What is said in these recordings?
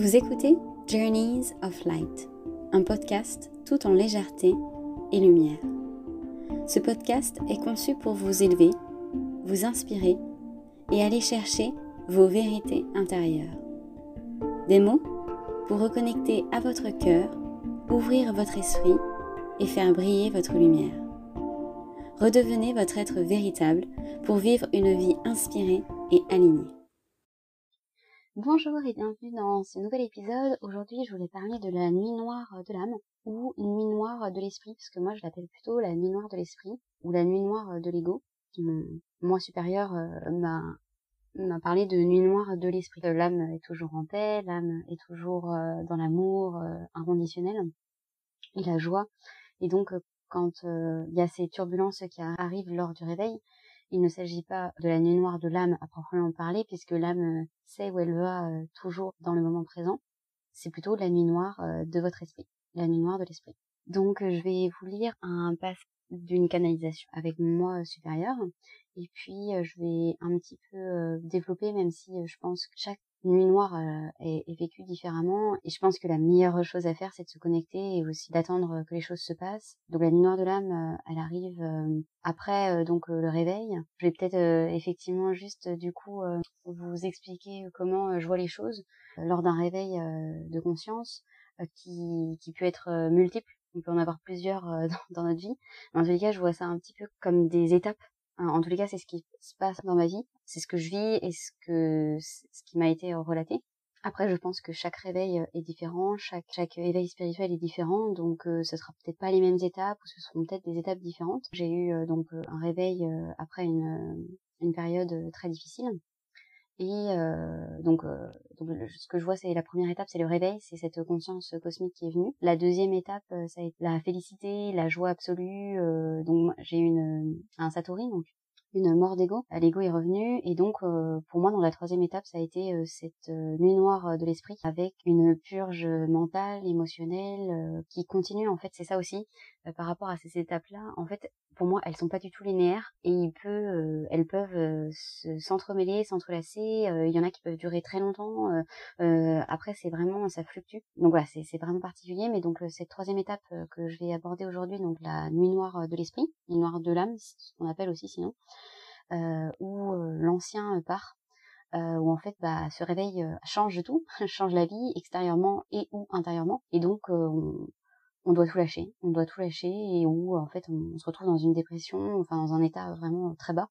Vous écoutez Journeys of Light, un podcast tout en légèreté et lumière. Ce podcast est conçu pour vous élever, vous inspirer et aller chercher vos vérités intérieures. Des mots pour reconnecter à votre cœur, ouvrir votre esprit et faire briller votre lumière. Redevenez votre être véritable pour vivre une vie inspirée et alignée. Bonjour et bienvenue dans ce nouvel épisode. Aujourd'hui, je voulais parler de la nuit noire de l'âme ou nuit noire de l'esprit, parce que moi je l'appelle plutôt la nuit noire de l'esprit ou la nuit noire de l'ego. Mon moi supérieur euh, m'a parlé de nuit noire de l'esprit. L'âme est toujours en paix, l'âme est toujours euh, dans l'amour euh, inconditionnel et la joie. Et donc, quand il y a ces turbulences qui arrivent lors du réveil, il ne s'agit pas de la nuit noire de l'âme à proprement parler, puisque l'âme euh, sait où elle va euh, toujours dans le moment présent. C'est plutôt la nuit noire euh, de votre esprit, la nuit noire de l'esprit. Donc je vais vous lire un passage d'une canalisation avec moi supérieur, et puis je vais un petit peu développer, même si je pense que chaque nuit noire euh, est, est, vécue différemment et je pense que la meilleure chose à faire c'est de se connecter et aussi d'attendre que les choses se passent. Donc la nuit noire de l'âme, euh, elle arrive euh, après donc le réveil. Je vais peut-être effectivement juste du coup vous expliquer comment je vois les choses lors d'un réveil de conscience qui, qui peut être multiple. On peut en avoir plusieurs dans, dans notre vie. Mais en tous les cas, je vois ça un petit peu comme des étapes en tous les cas, c'est ce qui se passe dans ma vie, c'est ce que je vis et ce que ce qui m'a été euh, relaté. Après, je pense que chaque réveil euh, est différent, chaque chaque éveil spirituel est différent, donc euh, ce sera peut-être pas les mêmes étapes ou ce seront peut-être des étapes différentes. J'ai eu donc un réveil après une une période très difficile et euh, donc, euh, donc ce que je vois, c'est la première étape, c'est le réveil, c'est cette conscience cosmique qui est venue. La deuxième étape, euh, ça a été la félicité, la joie absolue. Euh, donc j'ai une un satori, donc une mort d'ego. L'ego est revenu et donc pour moi dans la troisième étape ça a été cette nuit noire de l'esprit avec une purge mentale, émotionnelle qui continue en fait c'est ça aussi par rapport à ces étapes là en fait pour moi, elles sont pas du tout linéaires et il peut, euh, elles peuvent euh, s'entremêler, s'entrelacer. Euh, il y en a qui peuvent durer très longtemps. après, c'est vraiment, ça fluctue. Donc voilà, c'est vraiment particulier. Mais donc cette troisième étape que je vais aborder aujourd'hui, donc la nuit noire de l'esprit, nuit noire de l'âme, ce qu'on appelle aussi sinon, où l'ancien part. où en fait bah, ce réveil change tout, change la vie extérieurement et ou intérieurement, et donc on, on doit tout lâcher, on doit tout lâcher et où en fait on, se retrouve dans une dépression, enfin dans un état vraiment très bas,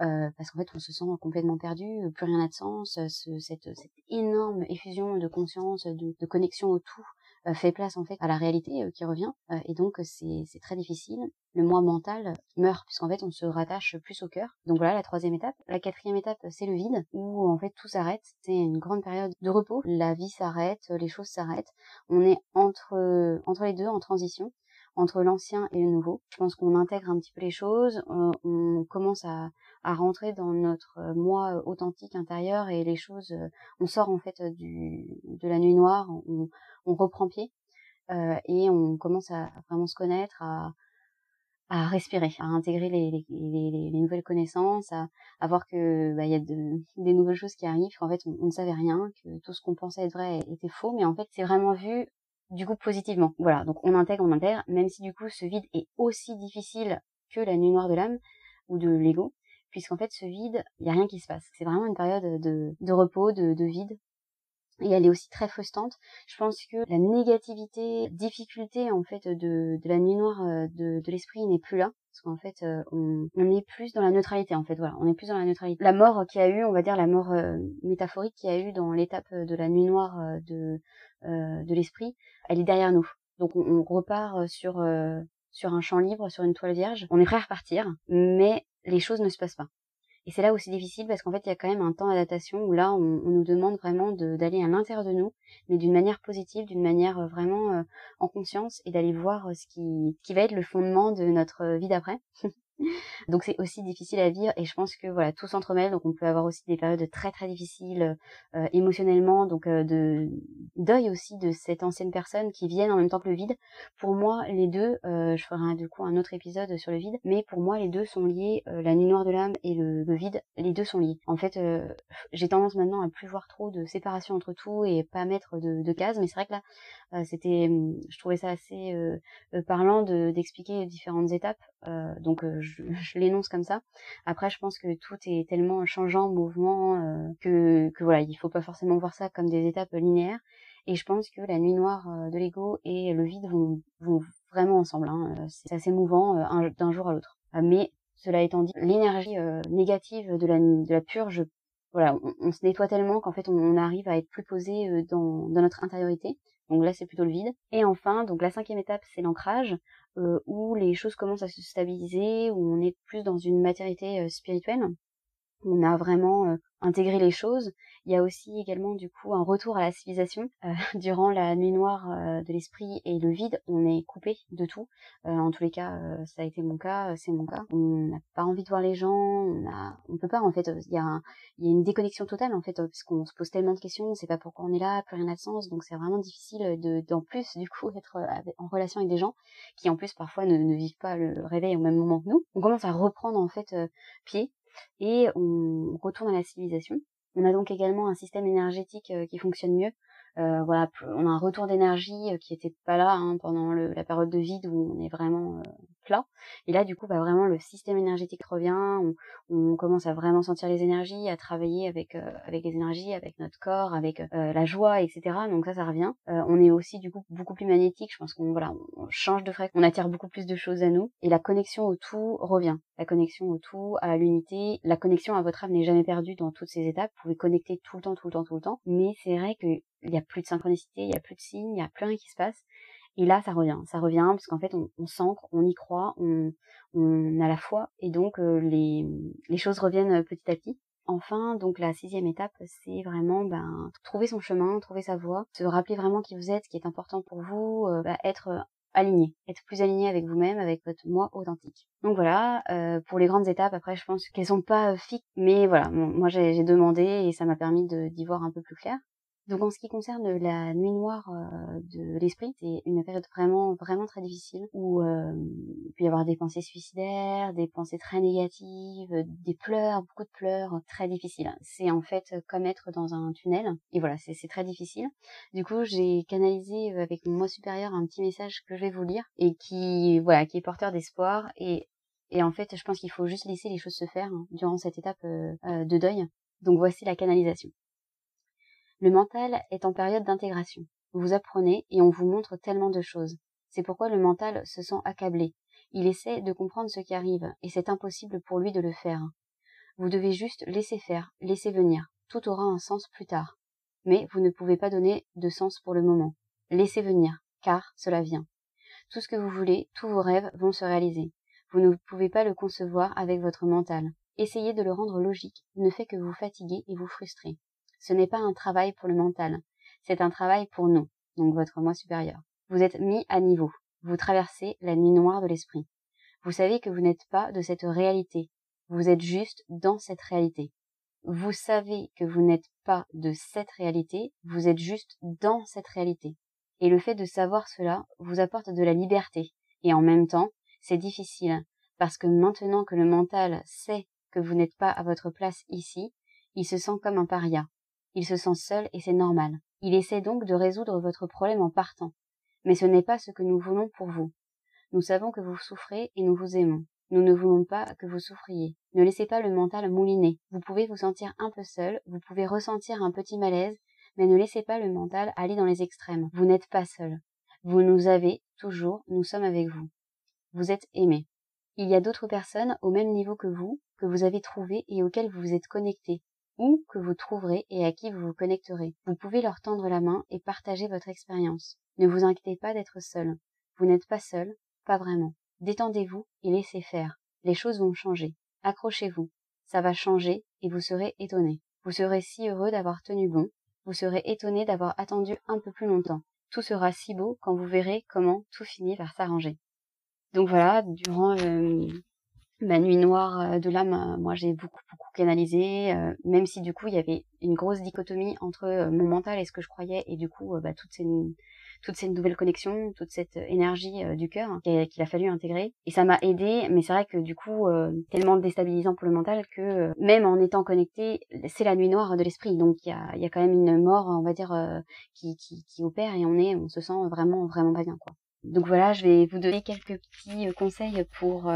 euh, parce qu'en fait on se sent complètement perdu, plus rien n'a de sens, cette, cette, énorme effusion de conscience, de, connexion au tout fait place en fait à la réalité euh, qui revient euh, et donc c'est très difficile. Le moi mental meurt puisqu'en fait on se rattache plus au cœur. Donc voilà la troisième étape. La quatrième étape c'est le vide où en fait tout s'arrête. C'est une grande période de repos. La vie s'arrête, les choses s'arrêtent. On est entre entre les deux en transition entre l'ancien et le nouveau. Je pense qu'on intègre un petit peu les choses, on, commence à, à, rentrer dans notre moi authentique intérieur et les choses, on sort en fait du, de la nuit noire, on, on reprend pied euh, et on commence à vraiment se connaître, à, à respirer, à intégrer les, les, les, les nouvelles connaissances, à, à voir que bah, il y a de, des nouvelles choses qui arrivent, qu'en fait on, ne savait rien, que tout ce qu'on pensait être vrai était faux, mais en fait c'est vraiment vu du coup positivement. Voilà, donc on intègre, on intègre, même si du coup ce vide est aussi difficile que la nuit noire de l'âme ou de l'ego, puisqu'en fait ce vide, il y a rien qui se passe. C'est vraiment une période de, de repos, de, de vide, et elle est aussi très frustrante. Je pense que la négativité, difficulté en fait de, de la nuit noire euh, de, de l'esprit n'est plus là. Parce qu'en fait, euh, on, on, est plus dans la neutralité en fait. Voilà, on est plus dans la neutralité. La mort qu'il y a eu, on va dire la mort euh, métaphorique qu'il y a eu dans l'étape de la nuit noire de de l'esprit, elle est derrière nous. Donc on, on repart sur sur un champ libre, sur une toile vierge. On est prêt à repartir, mais les choses ne se passent pas. Et c'est là où c'est difficile parce qu'en fait, il y a quand même un temps d'adaptation où là, on, nous demande vraiment d'aller à l'intérieur de nous, mais d'une manière positive, d'une manière euh, vraiment euh, en conscience et d'aller voir euh, ce qui, qui va être le fondement de notre vie d'après. donc c'est aussi difficile à vivre et je pense que voilà tout s'entremêle. Donc on peut avoir aussi des périodes très très difficiles euh, émotionnellement. Donc euh, de deuil aussi de cette ancienne personne qui viennent en même temps que le vide. Pour moi les deux euh, je ferai du coup un autre épisode sur le vide. Mais pour moi les deux sont liés la nuit noire de l'âme et le, vide. Les deux sont liés. En fait j'ai tendance maintenant à plus voir trop de séparation entre tout et pas mettre de, de cases mais c'est vrai que là c'était je trouvais ça assez parlant de d'expliquer différentes étapes donc je, je l'énonce comme ça. Après, je pense que tout est tellement changeant, mouvement, euh, que, que voilà, il faut pas forcément voir ça comme des étapes linéaires. Et je pense que la nuit noire euh, de l'ego et le vide vont, vont vraiment ensemble. Hein. Euh, c'est assez mouvant d'un jour à l'autre. Mais cela étant dit, l'énergie négative de la, de la purge, voilà, on, se nettoie tellement qu'en fait on, arrive à être plus posé dans, dans notre intériorité. Donc là, c'est plutôt le vide. Et enfin, donc la cinquième étape, c'est l'ancrage, euh, où les choses commencent à se stabiliser, où on est plus dans une matérialité euh, spirituelle. On a vraiment euh, intégré les choses il y a aussi également du coup un retour à la civilisation. Euh, durant la nuit noire euh, de l'esprit et le vide, on est coupé de tout. Euh, en tous les cas, ça a été mon cas, c'est mon cas. On n'a pas envie de voir les gens, on a, peut pas en fait. Il y a, une déconnexion totale en fait parce qu'on se pose tellement de questions, on sait pas pourquoi on est là, plus rien n'a de sens. Donc c'est vraiment difficile de, d'en plus du coup être en relation avec des gens qui en plus parfois ne vivent pas le réveil au même moment que nous. On commence à reprendre en fait pied et on retourne à la civilisation. On a donc également un système énergétique euh, qui fonctionne mieux. Euh, voilà, on a un retour d'énergie euh, qui était pas là hein, pendant la période de vide où on est vraiment plat. Et là, du coup, bah, vraiment le système énergétique revient. On, on, commence à vraiment sentir les énergies, à travailler avec avec les énergies, avec notre corps, avec la joie, etc. Donc ça, ça revient. on est aussi du coup beaucoup plus magnétique. Je pense qu'on voilà, on change de fréquence, on attire beaucoup plus de choses à nous. Et la connexion au tout revient. La connexion au tout, à l'unité, la connexion à votre âme n'est jamais perdue dans toutes ces étapes. Vous pouvez connecter tout le temps, tout le temps, tout le temps. Mais c'est vrai qu'il n'y a plus de synchronicité, il n'y a plus de signes, il n'y a plus rien qui se passe. Et là, ça revient. Ça revient parce qu'en fait, on, s'ancre, on y croit, on, on a la foi. Et donc, euh, les, les choses reviennent petit à petit. Enfin, donc la sixième étape, c'est vraiment ben, trouver son chemin, trouver sa voie, se rappeler vraiment qui vous êtes, ce qui est important pour vous, euh, bah, être aligné, être plus aligné avec vous-même, avec votre moi authentique. Donc voilà, euh, pour les grandes étapes, après je pense qu'elles sont pas fixes, mais voilà, moi j'ai demandé et ça m'a permis d'y voir un peu plus clair. Donc en ce qui concerne la nuit noire euh, de l'esprit, c'est une période vraiment vraiment très difficile où euh, il peut y avoir des pensées suicidaires, des pensées très négatives, des pleurs, beaucoup de pleurs, très difficiles. C'est en fait comme être dans un tunnel et voilà, c'est très difficile. Du coup, j'ai canalisé avec mon moi supérieur un petit message que je vais vous lire et qui voilà, qui est porteur d'espoir et et en fait, je pense qu'il faut juste laisser les choses se faire hein, durant cette étape euh, de deuil. Donc voici la canalisation. Le mental est en période d'intégration. Vous apprenez et on vous montre tellement de choses. C'est pourquoi le mental se sent accablé. Il essaie de comprendre ce qui arrive, et c'est impossible pour lui de le faire. Vous devez juste laisser faire, laisser venir. Tout aura un sens plus tard. Mais vous ne pouvez pas donner de sens pour le moment. Laissez venir, car cela vient. Tout ce que vous voulez, tous vos rêves vont se réaliser. Vous ne pouvez pas le concevoir avec votre mental. Essayez de le rendre logique ne fait que vous fatiguer et vous frustrer. Ce n'est pas un travail pour le mental, c'est un travail pour nous, donc votre moi supérieur. Vous êtes mis à niveau, vous traversez la nuit noire de l'esprit. Vous savez que vous n'êtes pas de cette réalité, vous êtes juste dans cette réalité. Vous savez que vous n'êtes pas de cette réalité, vous êtes juste dans cette réalité. Et le fait de savoir cela vous apporte de la liberté. Et en même temps, c'est difficile, parce que maintenant que le mental sait que vous n'êtes pas à votre place ici, il se sent comme un paria. Il se sent seul et c'est normal. Il essaie donc de résoudre votre problème en partant. Mais ce n'est pas ce que nous voulons pour vous. Nous savons que vous souffrez et nous vous aimons. Nous ne voulons pas que vous souffriez. Ne laissez pas le mental mouliner. Vous pouvez vous sentir un peu seul, vous pouvez ressentir un petit malaise, mais ne laissez pas le mental aller dans les extrêmes. Vous n'êtes pas seul. Vous nous avez toujours, nous sommes avec vous. Vous êtes aimé. Il y a d'autres personnes au même niveau que vous, que vous avez trouvées et auxquelles vous vous êtes connectés ou que vous trouverez et à qui vous vous connecterez. Vous pouvez leur tendre la main et partager votre expérience. Ne vous inquiétez pas d'être seul. Vous n'êtes pas seul, pas vraiment. Détendez-vous et laissez faire. Les choses vont changer. Accrochez-vous. Ça va changer et vous serez étonné. Vous serez si heureux d'avoir tenu bon. Vous serez étonné d'avoir attendu un peu plus longtemps. Tout sera si beau quand vous verrez comment tout finit par s'arranger. Donc voilà, durant euh, ma nuit noire de l'âme, moi j'ai beaucoup beaucoup canalisé, même si du coup il y avait une grosse dichotomie entre mon mental et ce que je croyais et du coup bah, toutes ces toutes ces nouvelles connexions, toute cette énergie du cœur qu'il a fallu intégrer. Et ça m'a aidé, mais c'est vrai que du coup, tellement déstabilisant pour le mental que même en étant connecté, c'est la nuit noire de l'esprit. Donc il y a, y a quand même une mort, on va dire, qui, qui, qui opère et on est, on se sent vraiment vraiment pas bien quoi. Donc voilà, je vais vous donner quelques petits conseils pour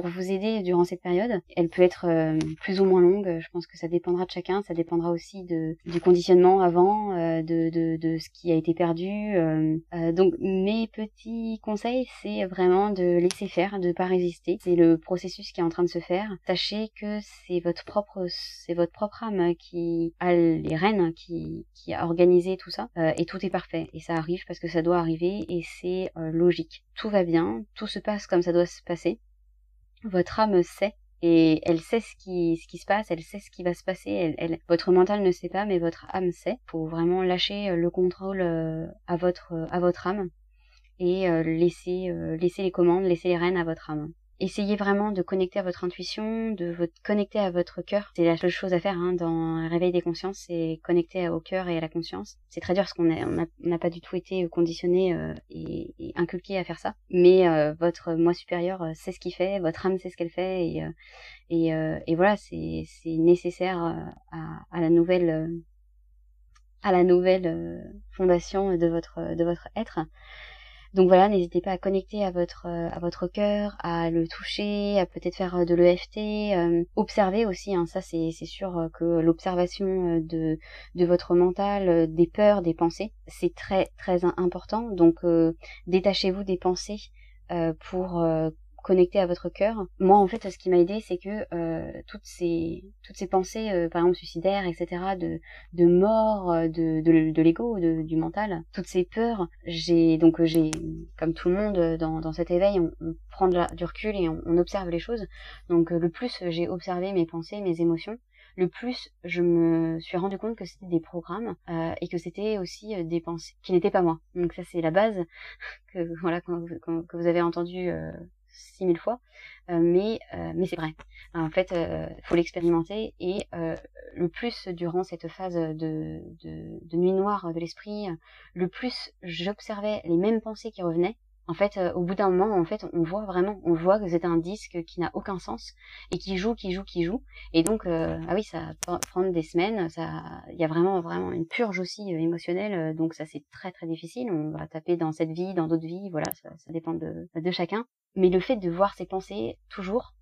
pour vous aider durant cette période. Elle peut être euh, plus ou moins longue, je pense que ça dépendra de chacun, ça dépendra aussi de, du conditionnement avant, euh, de, de, de, ce qui a été perdu. Euh, donc mes petits conseils, c'est vraiment de laisser faire, de pas résister. C'est le processus qui est en train de se faire. Sachez que c'est votre propre, c'est votre propre âme qui a les rênes, qui, qui a organisé tout ça, et tout est parfait. Et ça arrive parce que ça doit arriver et c'est logique. Tout va bien, tout se passe comme ça doit se passer votre âme sait et elle sait ce qui, ce qui se passe, elle sait ce qui va se passer. Elle, votre mental ne sait pas, mais votre âme sait. Faut vraiment lâcher euh, le contrôle euh, à votre, euh, à votre âme et laisser, laisser les commandes, laisser les rênes à votre âme essayez vraiment de connecter à votre intuition, de votre connecter à votre cœur. C'est la seule chose à faire hein, dans réveil des consciences, c'est connecter au cœur et à la conscience. C'est très dur parce qu'on n'a pas du tout été conditionné euh, et, inculqué à faire ça. Mais euh, votre moi supérieur euh, sait ce qu'il fait, votre âme sait ce qu'elle fait et, et, et, voilà, c'est nécessaire à, à, la nouvelle à la nouvelle fondation de votre de votre être. Donc voilà, n'hésitez pas à connecter à votre euh, à votre cœur, à le toucher, à peut-être faire euh, de l'EFT, euh, observer aussi. Hein, ça c'est c'est sûr que l'observation de de votre mental, des peurs, des pensées, c'est très très important. Donc détachez-vous des pensées pour connecté à votre cœur. Moi, en fait, ce qui m'a aidé, c'est que euh, toutes ces toutes ces pensées, euh, par exemple suicidaires, etc., de de mort, euh, de de, de l'ego, du mental, toutes ces peurs, j'ai donc j'ai comme tout le monde dans dans cet éveil, on, prend du recul et on, observe les choses. Donc le plus j'ai observé mes pensées, mes émotions, le plus je me suis rendu compte que c'était des programmes euh, et que c'était aussi des pensées qui n'étaient pas moi. Donc ça c'est la base que voilà que, vous avez entendu euh, six mille fois, euh, mais euh, mais c'est vrai. En fait, euh, faut l'expérimenter et le plus durant cette phase de, de, de nuit noire de l'esprit, le plus j'observais les mêmes pensées qui revenaient en fait, euh, au bout d'un moment, en fait, on voit vraiment, on voit que c'est un disque qui n'a aucun sens et qui joue, qui joue, qui joue. Et donc, euh, ah oui, ça va prendre des semaines. Ça, il y a vraiment, vraiment une purge aussi euh, émotionnelle. donc ça, c'est très, très difficile. On va taper dans cette vie, dans d'autres vies. Voilà, ça, ça dépend de, de chacun. Mais le fait de voir ses pensées toujours,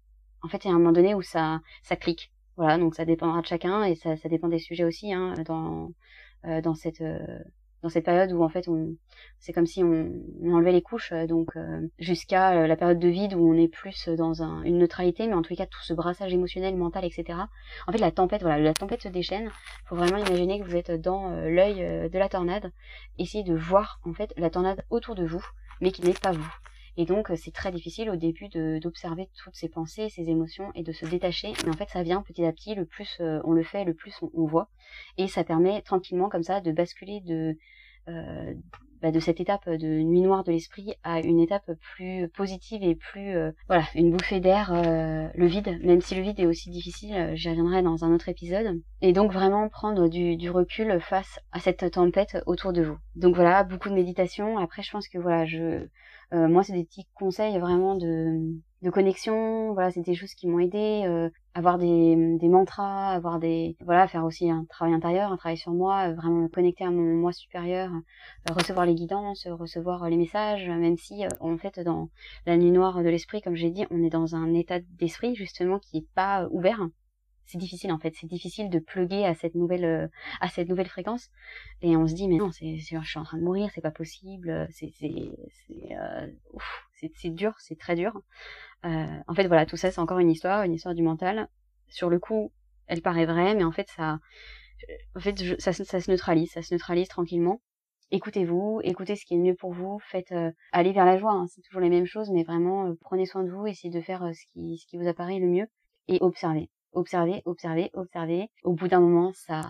en fait, il y a un moment donné où ça, ça clique. Voilà, donc ça dépendra de chacun et ça, ça dépend des sujets aussi. Hein, dans, dans cette dans cette période où en fait on c'est comme si on, enlevait les couches euh, donc euh, jusqu'à euh, la période de vide où on est plus dans un, une neutralité mais en tout cas tout ce brassage émotionnel mental etc en fait la tempête voilà la tempête se déchaîne faut vraiment imaginer que vous êtes dans l'œil de la tornade essayez de voir en fait la tornade autour de vous mais qui n'est pas vous et donc, c'est très difficile au début d'observer toutes ces pensées, ces émotions et de se détacher. Mais en fait, ça vient petit à petit. Le plus on le fait, le plus on, voit. Et ça permet tranquillement comme ça de basculer de, euh, bah, de cette étape de nuit noire de l'esprit à une étape plus positive et plus euh, voilà une bouffée d'air euh, le vide même si le vide est aussi difficile j'y reviendrai dans un autre épisode et donc vraiment prendre du, du, recul face à cette tempête autour de vous donc voilà beaucoup de méditation après je pense que voilà je euh, moi, c'est des petits conseils vraiment de, de connexion. Voilà, c'est des choses qui m'ont aidé. Euh, avoir des, des mantras, avoir des voilà, faire aussi un travail intérieur, un travail sur moi, euh, vraiment me connecter à mon moi supérieur, recevoir les guidances, recevoir les messages, même si en fait dans la nuit noire de l'esprit, comme j'ai dit, on est dans un état d'esprit justement qui est pas ouvert c'est difficile en fait, c'est difficile de pluguer à cette nouvelle euh, à cette nouvelle fréquence et on se dit mais non, c'est je suis en train de mourir, c'est pas possible, c'est c'est c'est euh, c'est dur, c'est très dur. Euh, en fait voilà, tout ça c'est encore une histoire, une histoire du mental. Sur le coup, elle paraît vraie, mais en fait ça en fait ça, ça se neutralise, ça se neutralise tranquillement. Écoutez-vous, écoutez ce qui est mieux pour vous, faites euh, aller vers la joie, hein, c'est toujours les mêmes choses, mais vraiment prenez soin de vous, essayez de faire ce qui ce qui vous apparaît le mieux et observez observer, observer, observer. Au bout d'un moment, ça,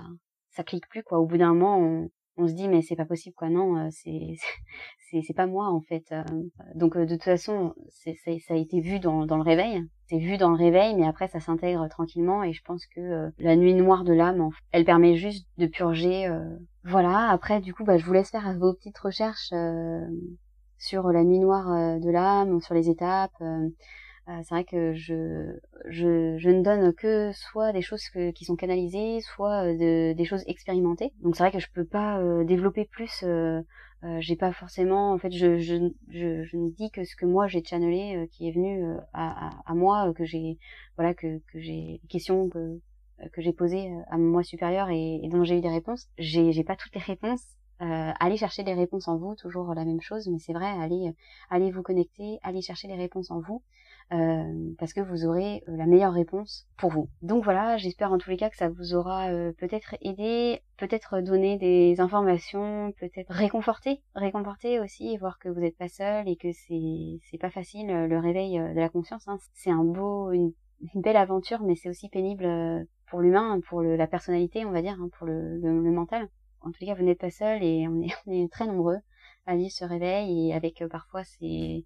ça clique plus, quoi. Au bout d'un moment, on, on se dit mais c'est pas possible quoi non euh, c'est c'est c'est pas moi en fait euh. donc euh, de toute façon c'est ça a été vu dans dans le réveil c'est vu dans le réveil mais après ça s'intègre tranquillement et je pense que la nuit noire de l'âme elle permet juste de purger voilà après du coup bah je vous laisse faire vos petites recherches sur la nuit noire de l'âme sur les étapes euh, c'est vrai que je, je, je ne donne que soit des choses qui sont canalisées, soit euh, de, des choses expérimentées. Donc c'est vrai que je peux pas euh, développer plus. Euh, j'ai pas forcément, en fait, je, je, je, je, ne dis que ce que moi j'ai channelé, qui est venu à, à, à, moi, que j'ai, voilà, que, que j'ai questions que que j'ai posées à moi supérieur et, et dont j'ai eu des réponses. J'ai, j'ai pas toutes les réponses, euh, allez chercher les réponses en vous, toujours la même chose, mais c'est vrai, allez, allez vous connecter, allez chercher les réponses en vous. Euh, parce que vous aurez euh, la meilleure réponse pour vous. Donc voilà, j'espère en tous les cas que ça vous aura euh, peut-être aidé, peut-être donné des informations, peut-être réconforté, réconforté aussi voir que vous n'êtes pas seul et que c'est c'est pas facile le réveil de la conscience. Hein. C'est un beau, une, belle aventure, mais c'est aussi pénible pour l'humain, pour le, la personnalité, on va dire, hein, pour le, mental. En tous les cas, vous n'êtes pas seul et on est, on est très nombreux à vivre ce réveil et avec parfois ces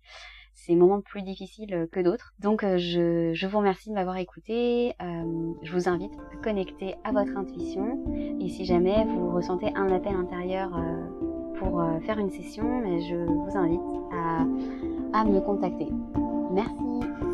ces moments plus difficiles que d'autres. Donc euh, je, je, vous remercie de m'avoir écouté. Euh, je vous invite à connecter à votre intuition. Et si jamais vous ressentez un appel intérieur euh, pour faire une session, je vous invite à, à me contacter. Merci.